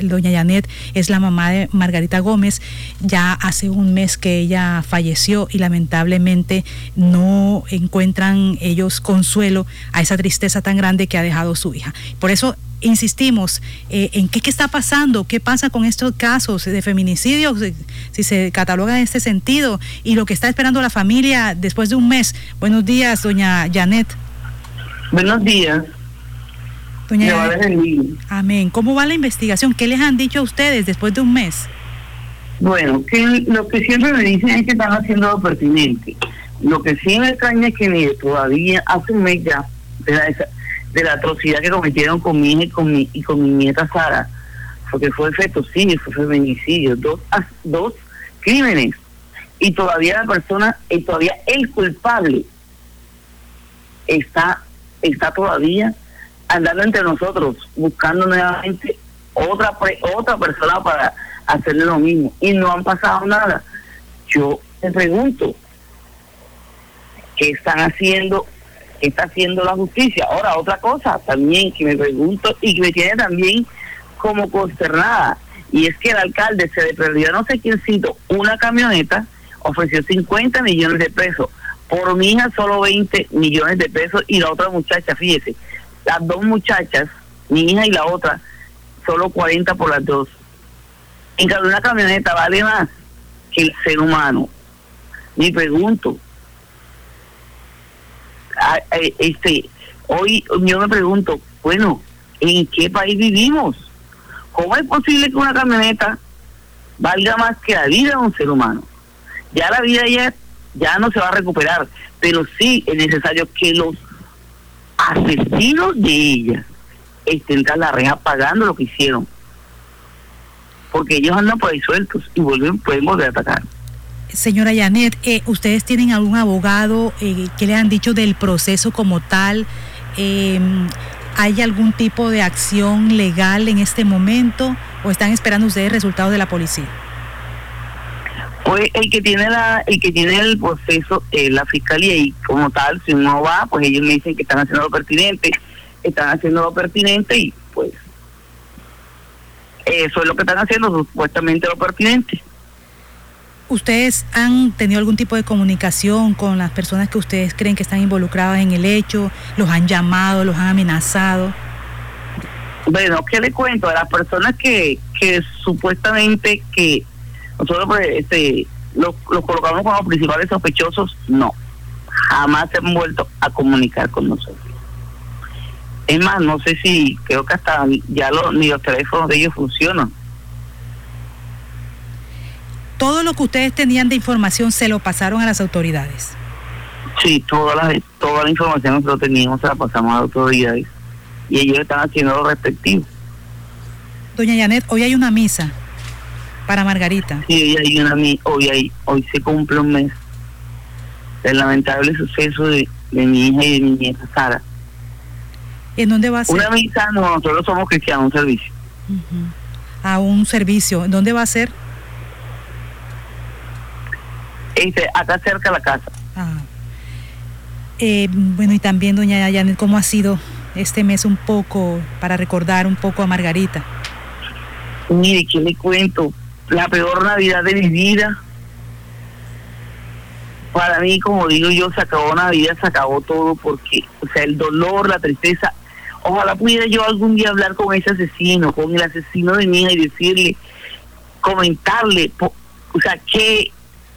Doña Janet es la mamá de Margarita Gómez. Ya hace un mes que ella falleció y lamentablemente no encuentran ellos consuelo a esa tristeza tan grande que ha dejado su hija. Por eso insistimos eh, en qué, qué, está pasando, qué pasa con estos casos de feminicidio, si, se cataloga en este sentido y lo que está esperando la familia después de un mes. Buenos días, doña Janet. Buenos días. Doña Amén. ¿Cómo va la investigación? ¿Qué les han dicho a ustedes después de un mes? Bueno, que lo que siempre me dicen es que están haciendo lo pertinente. Lo que sí me extraña es que mire, todavía hace un mes ya de la, de la atrocidad que cometieron con mi hija y con mi, y con mi nieta Sara, porque fue fetocidio, fue feminicidio, dos, dos crímenes. Y todavía la persona, y todavía el culpable está, está todavía andando entre nosotros, buscando nuevamente otra otra persona para hacerle lo mismo. Y no han pasado nada. Yo me pregunto, ¿qué están haciendo? ¿Qué está haciendo la justicia? Ahora, otra cosa también que me pregunto y que me tiene también como consternada, y es que el alcalde se le perdió no sé quién cito una camioneta, ofreció 50 millones de pesos, por mi hija solo 20 millones de pesos y la otra muchacha, fíjese, las dos muchachas, mi hija y la otra, solo 40 por las dos. En cada una camioneta vale más que el ser humano. Me pregunto, este, hoy yo me pregunto, bueno, ¿en qué país vivimos? ¿Cómo es posible que una camioneta valga más que la vida de un ser humano? Ya la vida ya, ya no se va a recuperar, pero sí es necesario que los asesinos de ella tras la reja pagando lo que hicieron. Porque ellos andan por ahí sueltos y vuelven, pueden volver a atacar. Señora Janet, eh, ¿ustedes tienen algún abogado eh, que le han dicho del proceso como tal? Eh, ¿Hay algún tipo de acción legal en este momento o están esperando ustedes resultados de la policía? Pues el que tiene la el que tiene el proceso es la fiscalía y como tal si uno va pues ellos me dicen que están haciendo lo pertinente están haciendo lo pertinente y pues eso es lo que están haciendo supuestamente lo pertinente ¿Ustedes han tenido algún tipo de comunicación con las personas que ustedes creen que están involucradas en el hecho? ¿Los han llamado, los han amenazado? Bueno, ¿qué le cuento? A las personas que, que supuestamente que nosotros pues, este, los, colocamos como principales sospechosos, no. Jamás se han vuelto a comunicar con nosotros. Es más, no sé si, creo que hasta ya los, ni los teléfonos de ellos funcionan. Todo lo que ustedes tenían de información se lo pasaron a las autoridades. Sí, toda la, toda la información que nosotros teníamos se la pasamos a las autoridades y ellos están haciendo lo respectivo. Doña Janet, hoy hay una misa para Margarita. Sí, hoy, hay una, hoy, hay, hoy se cumple un mes del lamentable suceso de, mi hija y de mi nieta Sara. ¿En dónde va a ser? Una misa, no, nosotros somos cristianos, un servicio. A un servicio. ¿En dónde va a ser? Este, acá cerca de la casa. Ah. Eh, bueno, y también, doña Janet, ¿cómo ha sido este mes un poco para recordar un poco a Margarita? Mire, ¿qué le cuento? La peor Navidad de mi vida. Para mí, como digo yo, se acabó Navidad, se acabó todo, porque, o sea, el dolor, la tristeza. Ojalá pudiera yo algún día hablar con ese asesino, con el asesino de mi hija y decirle, comentarle, o sea, que,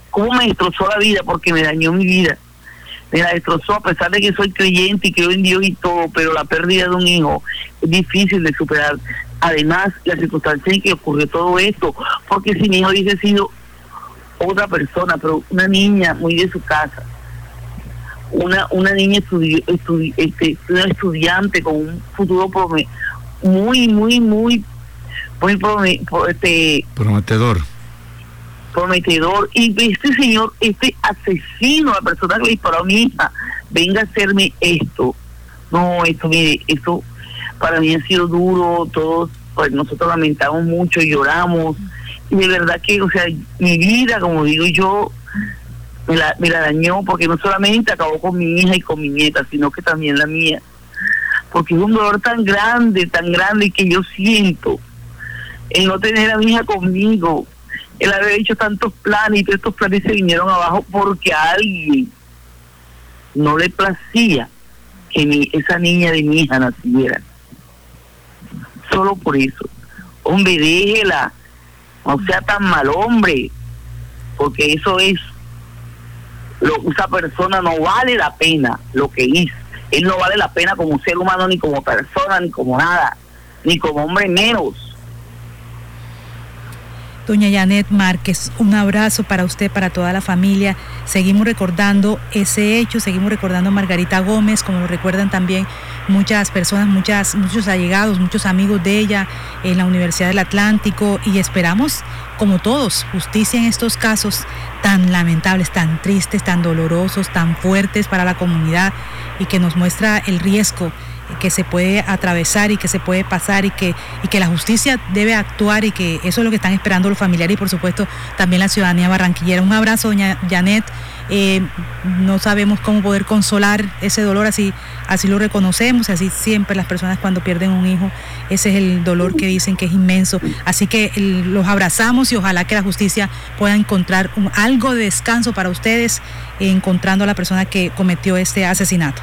cómo me destrozó la vida, porque me dañó mi vida. Me la destrozó a pesar de que soy creyente y creo en Dios y todo, pero la pérdida de un hijo es difícil de superar. Además, la circunstancia en que ocurrió todo esto, porque si mi hijo hubiese sido otra persona, pero una niña muy de su casa, una una niña este, una estudiante con un futuro muy, muy, muy, muy este, prometedor. Prometedor. Y este señor, este asesino, la persona que le disparó a mi hija, venga a hacerme esto. No, esto, mire, esto para mí ha sido duro, todos, pues nosotros lamentamos mucho, lloramos, y de verdad que, o sea, mi vida, como digo yo, me la, me la dañó porque no solamente acabó con mi hija y con mi nieta, sino que también la mía, porque es un dolor tan grande, tan grande que yo siento el no tener a mi hija conmigo, el haber hecho tantos planes y todos estos planes se vinieron abajo porque a alguien no le placía que mi, esa niña de mi hija naciera. Solo por eso. Hombre, déjela. No sea tan mal hombre. Porque eso es. Lo, esa persona no vale la pena lo que hizo. Él no vale la pena como ser humano, ni como persona, ni como nada. Ni como hombre menos. Doña Janet Márquez, un abrazo para usted, para toda la familia. Seguimos recordando ese hecho, seguimos recordando a Margarita Gómez, como lo recuerdan también muchas personas, muchas, muchos allegados, muchos amigos de ella en la Universidad del Atlántico y esperamos, como todos, justicia en estos casos tan lamentables, tan tristes, tan dolorosos, tan fuertes para la comunidad y que nos muestra el riesgo que se puede atravesar y que se puede pasar y que, y que la justicia debe actuar y que eso es lo que están esperando los familiares y por supuesto también la ciudadanía barranquillera. Un abrazo, doña Janet. Eh, no sabemos cómo poder consolar ese dolor, así, así lo reconocemos, así siempre las personas cuando pierden un hijo, ese es el dolor que dicen que es inmenso. Así que los abrazamos y ojalá que la justicia pueda encontrar algo de descanso para ustedes encontrando a la persona que cometió este asesinato.